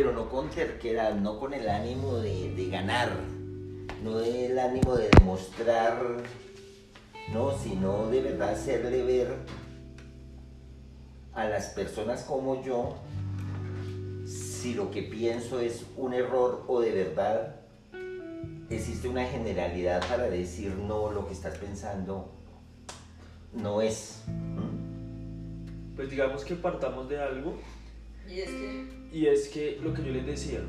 pero no con terquedad, no con el ánimo de, ganar, no el ánimo de demostrar, no, sino de verdad hacerle ver a las personas como yo si lo que pienso es un error o de verdad existe una generalidad para decir no, lo que estás pensando no es. Pues digamos que partamos de algo Y es que lo que yo les decía,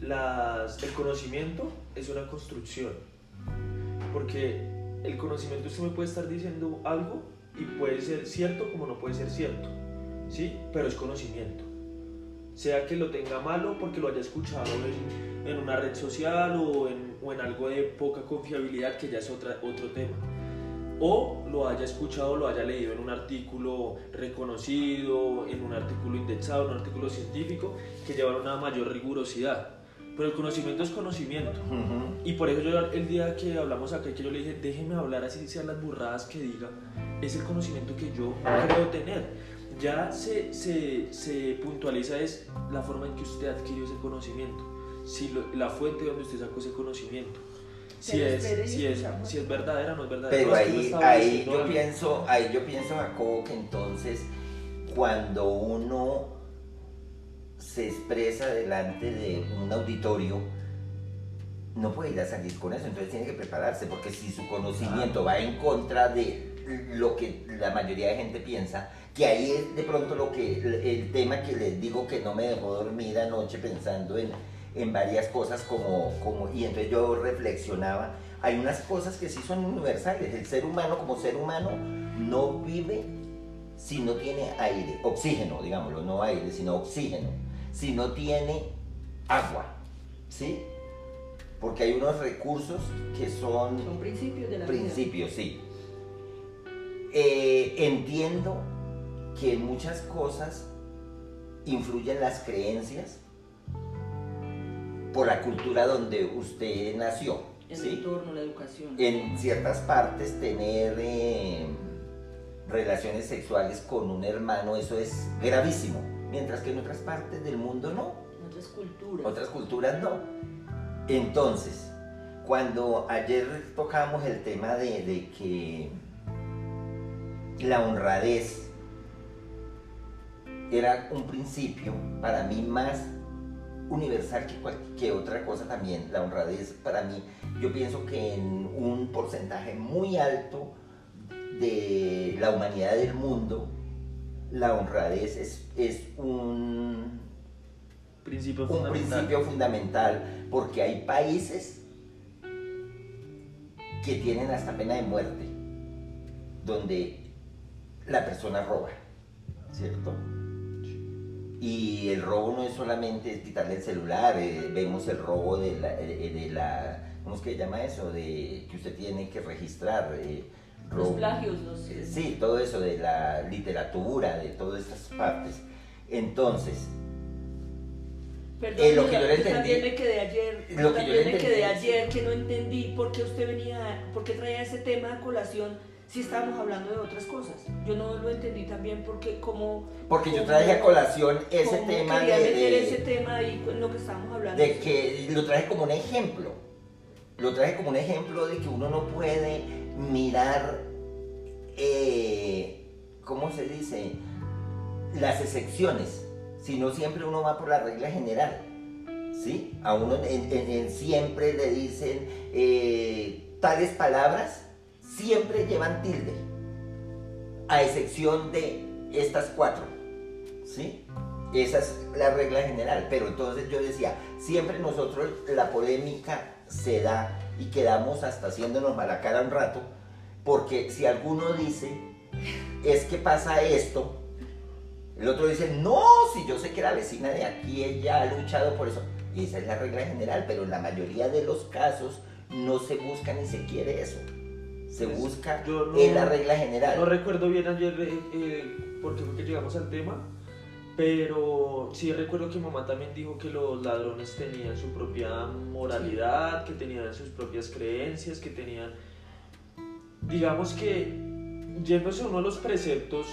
el conocimiento es una construcción. Porque el conocimiento usted me puede estar diciendo algo y puede ser cierto como no puede ser cierto. ¿Sí? Pero es conocimiento. Sea que lo tenga malo porque lo haya escuchado en, en una red social o en, o en algo de poca confiabilidad, que ya es otra, otro tema o lo haya escuchado, lo haya leído en un artículo reconocido, en un artículo indexado, en un artículo científico, que lleva una mayor rigurosidad. Pero el conocimiento es conocimiento. Ujú. Y por eso yo el día que hablamos acá, que yo le dije, déjeme hablar así sean las burradas que diga, es el conocimiento que yo creo tener. Ya se, se, se puntualiza es la forma en que usted adquirió ese conocimiento, si lo- la fuente donde usted sacó ese conocimiento. Si es, si, es, si es verdadera o no es verdadera. Pero No, es que no ahí, ahí yo pienso, ahí yo pienso, Jacobo, que entonces cuando uno se expresa delante de un auditorio, no puede ir a salir con eso, entonces tiene que prepararse, porque si su conocimiento va en contra de lo que la mayoría de gente piensa, que ahí es de pronto lo que el tema que les digo que no me dejó dormir anoche pensando en, en varias cosas como, como y entonces yo reflexionaba hay unas cosas que sí son universales el ser humano como ser humano no vive si no tiene aire oxígeno digámoslo no aire sino oxígeno si no tiene agua ¿sí? porque hay unos recursos que son son principios de la vida. principios, sí. Eh, entiendo que muchas cosas influyen las creencias por la cultura donde usted nació. El ¿sí? entorno, la educación. En ciertas partes tener eh, relaciones sexuales con un hermano, eso es gravísimo. Mientras que en otras partes del mundo no en otras culturas. otras culturas no. Entonces, cuando ayer tocamos el tema de, de que la honradez era un principio para mí más universal que, cual- que otra cosa también. La honradez para mí, yo pienso que en un porcentaje muy alto de la humanidad del mundo, la honradez es, es un, Principio un fundamental. principio fundamental porque hay países que tienen hasta pena de muerte donde la persona roba, ¿cierto? Y el robo no es solamente quitarle el celular, eh, vemos el robo de la, eh, de la, ¿cómo es que se llama eso? De que usted tiene que registrar. eh, Los robo. plagios, los... Eh, Sí, todo eso de la literatura, de todas estas partes. Entonces, Perdón, Eh, lo que yo le yo también entendí- me quedé ayer, lo que yo yo también me entendí, quedé ayer que no entendí por qué usted venía, por qué traía ese tema a colación si estábamos hablando de otras cosas. Yo no lo entendí también porque como... porque yo traje a colación ese tema de, de- ese tema ahí en lo que estábamos hablando. de que lo traje como un ejemplo. Lo traje como un ejemplo de que uno no puede mirar, eh, ¿cómo se dice? Las excepciones, sino siempre uno va por la regla general. ¿Sí? A uno en- en- en siempre le dicen eh, tales palabras, siempre llevan tilde, a excepción de estas cuatro. ¿Sí? Esa es la regla general. Pero entonces yo decía, siempre nosotros la polémica se da y quedamos hasta haciéndonos mala cara un rato, porque si alguno dice, es que pasa esto, el otro dice, no, si yo sé que la vecina de aquí ella ha luchado por eso. Y esa es la regla general, pero en la mayoría de los casos no se busca ni se quiere eso. Se Pues, busca yo no- en la regla general. No recuerdo bien ayer eh, eh, por qué fue que llegamos al tema, pero sí recuerdo que mamá también dijo que los ladrones tenían su propia moralidad, que tenían sus propias creencias, que tenían, digamos que, yéndose uno de los preceptos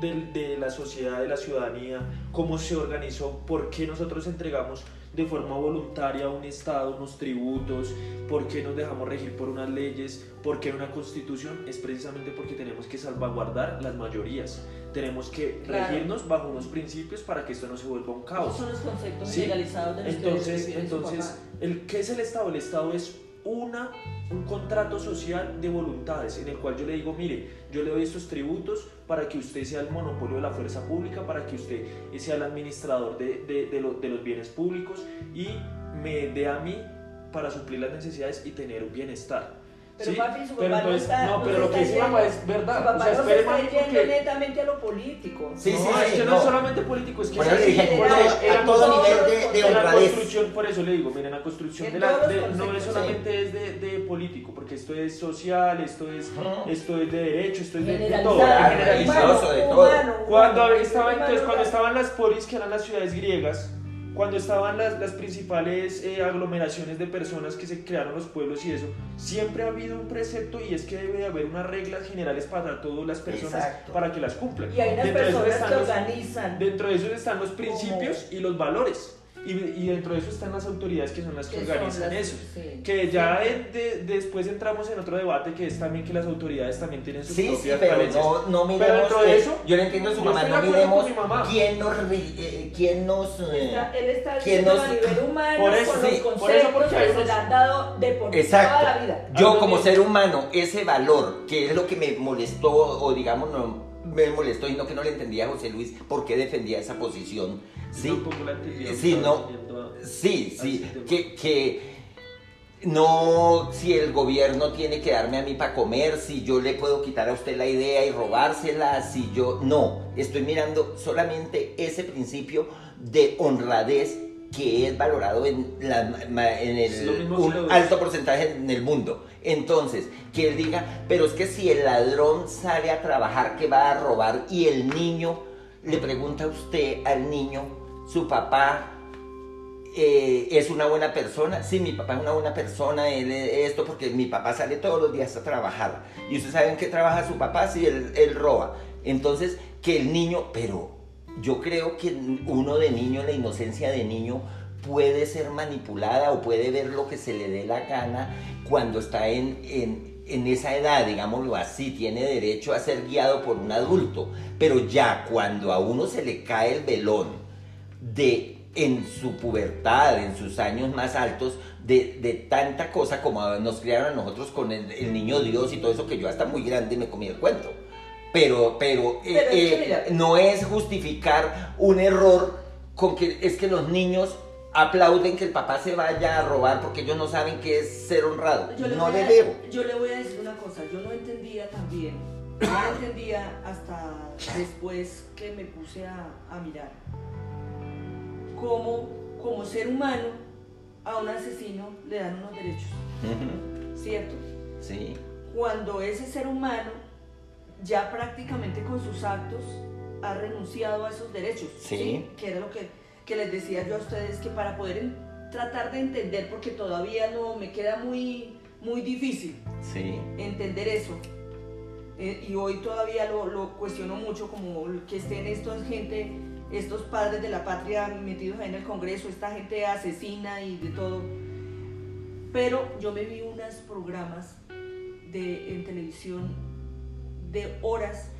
de, de la sociedad, de la ciudadanía, cómo se organizó, por qué nosotros entregamos de forma voluntaria un Estado unos tributos, por qué nos dejamos regir por unas leyes, por qué una constitución, es precisamente porque tenemos que salvaguardar las mayorías. Tenemos que Claro. regirnos bajo unos principios para que esto no se vuelva un caos. Esos son los conceptos Sí. legalizados de los Entonces, entonces el, ¿qué es el Estado? El Estado es una, un contrato social de voluntades en el cual yo le digo, mire, yo le doy estos tributos para que usted sea el monopolio de la fuerza pública, para que usted sea el administrador de, de, de de los bienes públicos y me dé a mí para suplir las necesidades y tener un bienestar. Pero ¿sí? papi, su Pero papá no entonces- está. no, no pero lo que dice yendo- es verdad. Su papá o sea, no se espere, está mami, yendo porque- netamente a lo político. Sí, no, sí, es sí, que no, no. es solamente político, es que Por eso dije, a todo nivel de, la construcción, por eso le digo, miren, la construcción de la, de- no es solamente es de, de político, porque esto es social, esto es, esto es de derecho, esto es de, todo, generalizado. religioso, de todo. humano, Cuando humano, estaba, humano, entonces, cuando estaban las polis, que eran las ciudades griegas, cuando estaban las, las principales eh, aglomeraciones de personas que se crearon los pueblos y eso, siempre ha habido un precepto y es que debe de haber unas reglas generales para todas las personas Exacto. para que las cumplan. Y hay unas Dentro personas que los- organizan. Dentro de eso están los principios y los valores. Y, y dentro de eso están las autoridades que son las que, organizan las- eso. sí. Que ya de- de- después entramos en otro debate que es también que las autoridades también tienen sus Sí, sí, propias pero falencias. no, no Pero miremos. dentro de eso, yo le entiendo a su mamá, no miremos mi mamá. quién nos. eh, quién nos eh, Está- él está ¿quién nos- a nivel humano Por eso, con sí, los por conceptos eso, porque hay que se le han dado de por Exacto. toda la vida. Yo como ser humano, ese valor, que es lo que me molestó, o digamos, no me molestó y no que no le entendía a José Luis por qué defendía esa posición. Sí, Tampoco la entendía, Sí, no. a- sí, sí, que, que no si el gobierno tiene que darme a mí para comer, si yo le puedo quitar a usted la idea y robársela, si yo no, estoy mirando solamente ese principio de honradez que es valorado en, la- en el, un alto porcentaje en el mundo. Entonces, que él diga, pero es que si el ladrón sale a trabajar, que va a robar y el niño le pregunta a usted al niño, su papá eh, es una buena persona. Sí, mi papá es una buena persona, él es esto, porque mi papá sale todos los días a trabajar. Y ustedes saben que trabaja su papá, sí, él, él roba. Entonces, que el niño, pero yo creo que uno de niño, la inocencia de niño, puede ser manipulada o puede ver lo que se le dé la gana cuando está en, en, en esa edad, digámoslo así, tiene derecho a ser guiado por un adulto. Pero ya cuando a uno se le cae el velón de en su pubertad, en sus años más altos, de, de tanta cosa como nos criaron a nosotros con el, el niño Dios y todo eso que yo hasta muy grande me comí el cuento. Pero, pero, eh, Pero eh, no es justificar un error con que es que los niños aplauden que el papá se vaya a robar porque ellos no saben qué es ser honrado. Yo no le veo. Yo le voy a decir una cosa, yo no entendía también, yo no entendía hasta después que me puse a, a mirar cómo como ser humano a un asesino le dan unos derechos. ¿cierto? Sí, Cuando ese ser humano ya prácticamente con sus actos ha renunciado a esos derechos, Sí. Que era lo que, que les decía yo a ustedes, que para poder tratar de entender, porque todavía no me queda muy, muy difícil, sí. entender eso. Eh, y hoy todavía lo, lo cuestiono mucho, como que estén estos gente, estos padres de la patria metidos ahí en el Congreso, esta gente asesina y de todo. Pero yo me vi unos programas de, en televisión de horas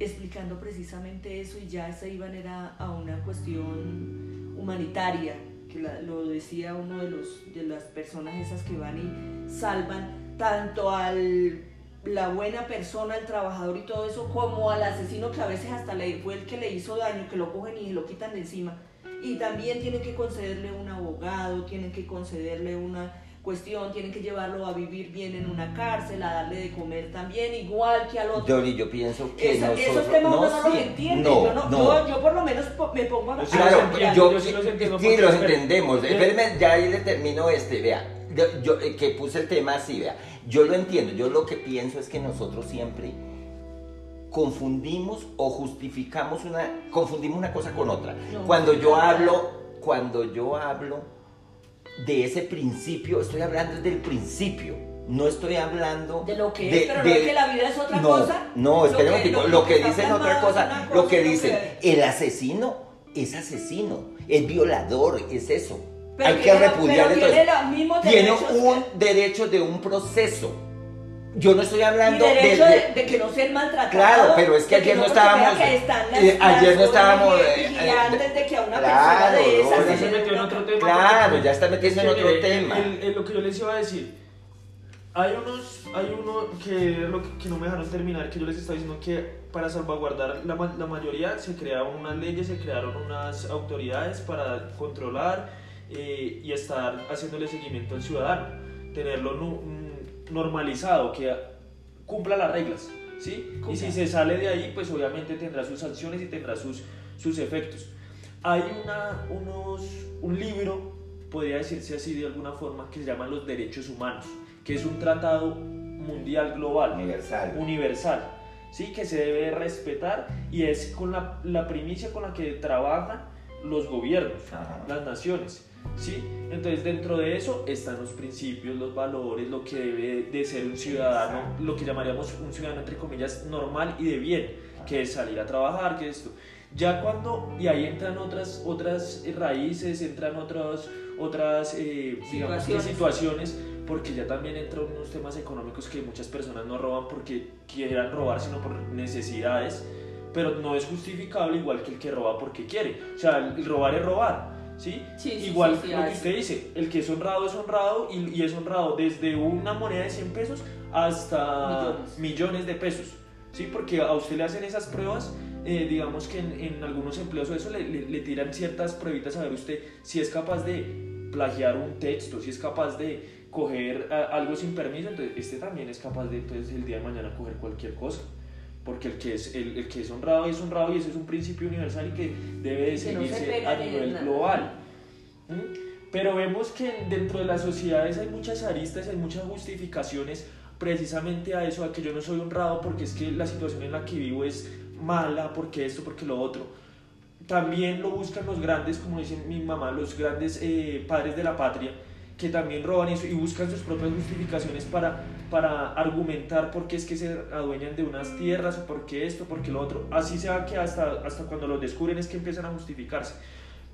explicando precisamente eso y ya se iban era a una cuestión humanitaria, que la- lo decía uno de, los, de las personas esas que van y salvan tanto al la buena persona, al trabajador y todo eso, como al asesino que a veces hasta le, fue el que le hizo daño, que lo cogen y lo quitan de encima. Y también tienen que concederle un abogado, tienen que concederle una cuestión, tienen que llevarlo a vivir bien en una cárcel, a darle de comer también, igual que al otro. Dori, yo pienso que Esa- nosotros... esos temas uno no los sí, entiende. no, yo, no- no. Yo, yo por lo menos me pongo a... Yo sí los Claro, entiendo, yo, yo sí los entiendo, sí los entendemos. Espéreme, ya ahí le termino este, vea. Yo, yo, eh, que puse el tema así, vea. Yo lo entiendo. Yo lo que pienso es que nosotros siempre confundimos o justificamos una, confundimos una cosa con otra. No, cuando yo no, hablo, cuando yo hablo de ese principio, estoy hablando del principio. No estoy hablando de lo que es, pero no es que la vida es otra no, cosa. No, un lo, lo, que, está dicen otra es cosa, lo que dicen, que- el asesino es asesino, es violador, es eso. Pero Hay que todo tiene los mismos Tiene derechos un que- derecho de un proceso. Yo no estoy Y hablando derecho de- de, de que no sean maltratados. Claro, pero es que de ayer no estábamos- eh, ayer no estábamos, eh, vigilantes de que a una claro, persona de esas no, se se metió en otro tema. Claro, ya está metiendo en otro tema. el- el- lo que yo les iba a decir, hay unos, hay uno que, lo que, que no me dejaron terminar, que yo les estaba diciendo que para salvaguardar la, la mayoría se crearon unas leyes, se crearon unas autoridades para controlar eh, y estar haciéndole seguimiento al ciudadano, tenerlo normalizado, que cumpla las reglas, ¿sí? Y si se sale de ahí, pues obviamente tendrá sus sanciones y tendrá sus, sus efectos. Hay una, unos, un libro, podría decirse así de alguna forma, que se llama Los Derechos Humanos, que es un tratado mundial global, Universal. universal, ¿sí? que se debe respetar y es con la, la primicia con la que trabajan los gobiernos, Ajá. las naciones. ¿Sí? Entonces dentro de eso están los principios, los valores, lo que debe de ser un ciudadano, lo que llamaríamos un ciudadano entre comillas normal y de bien, que es salir a trabajar, que es esto. Ya cuando, y ahí entran otras, otras raíces, entran otras, otras eh, digamos Situaciones. situaciones, porque ya también entran unos temas económicos que muchas personas no roban porque quieran robar, sino por necesidades, pero no es justificable igual que el que roba porque quiere. O sea, el robar es robar, ¿sí? Sí, sí, igual sí, lo que usted dice, el que es honrado es honrado y, y es honrado desde una moneda de 100 pesos hasta Millones. millones, de pesos, ¿sí? Porque a usted le hacen esas pruebas, eh, digamos que en, en algunos empleos o eso le, le- le tiran ciertas pruebitas a ver usted si es capaz de plagiar un texto, si es capaz de coger a- algo sin permiso, entonces este también es capaz de entonces el día de mañana coger cualquier cosa. Porque el que, es, el, el que es honrado es honrado y ese es un principio universal y que debe de Que no se seguirse a ni nivel global. ¿Mm? Pero vemos que dentro de las sociedades hay muchas aristas, hay muchas justificaciones precisamente a eso, a que yo no soy honrado porque es que la situación en la que vivo es mala, porque esto, porque lo otro. También lo buscan los grandes, como dice mi mamá, los grandes eh, padres de la patria, que también roban eso y buscan sus propias justificaciones para, para argumentar por qué es que se adueñan de unas tierras o por qué esto, por qué lo otro. Así sea que hasta, hasta cuando los descubren es que empiezan a justificarse.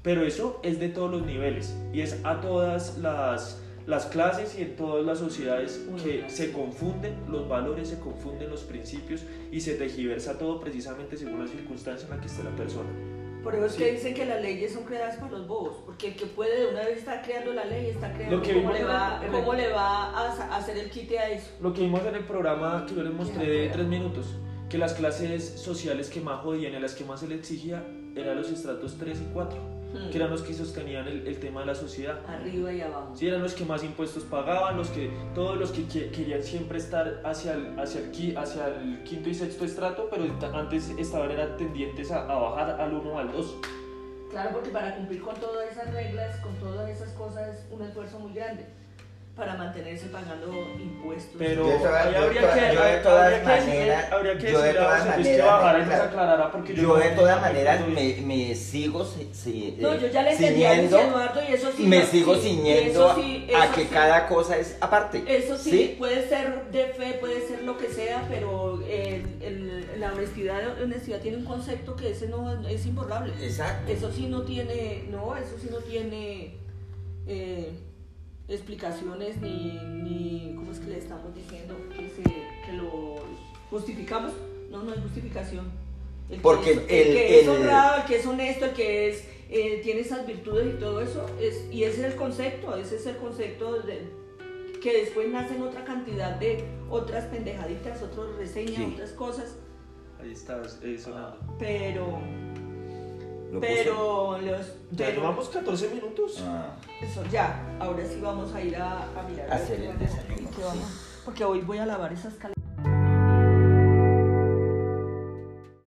Pero eso es de todos los niveles y es a todas las, las clases y en todas las sociedades que se confunden los valores, se confunden los principios y se tejiversa todo precisamente según la circunstancia en la que esté la persona. Por eso es Sí. que dicen que las leyes son creadas para los bobos, porque el que puede de una vez estar creando la ley, está creando Lo que cómo, le va, el- cómo le va a hacer el quite a eso. Lo que vimos en el programa que yo les mostré de tres minutos, que las clases sociales que más jodían y a las que más se le exigía eran los estratos 3 y 4, Hmm. que eran los que sostenían el, el tema de la sociedad. Arriba y abajo. Sí, eran los que más impuestos pagaban, los que, todos los que que- querían siempre estar hacia el, hacia, el, hacia el quinto y sexto estrato, pero antes estaban eran tendientes a, a bajar al 1 o al 2. Claro, porque para cumplir con todas esas reglas, con todas esas cosas, es un esfuerzo muy grande para mantenerse pagando impuestos. Pero Yo habría que, yo de habría todas maneras- habría que yo de todas maneras, yo, de todas maneras me, me sigo si- si- no, eh, yo ya le entendí a Luis ciñendo- Eduardo y eso sí. me no, sigo sí, ciñendo eso a que sí. cada cosa es aparte. Eso sí, puede ser de fe, puede ser lo que sea, pero el- el- la honestidad, la honestidad tiene un concepto que ese no es imborrable. Exacto. Eso sí no tiene, no, eso sí no tiene eh, explicaciones ni, ni, ¿cómo es que le estamos diciendo? Que, se, que lo justificamos. No, no hay justificación. El que Porque es, el, el- que es honrado, el que es honesto, el que es, eh, tiene esas virtudes y todo eso, es, y ese es el concepto, ese es el concepto de, que después nacen otra cantidad de otras pendejaditas, otras reseñas, Sí. otras cosas, Ahí está eh, sonando. pero, Lo pero los, Ya pero- llevamos 14 minutos. Ah, Eso, ya, ahora sí vamos a ir a, a mirar. Hacer qué el desayuno, vamos- porque hoy voy a lavar esas caletas.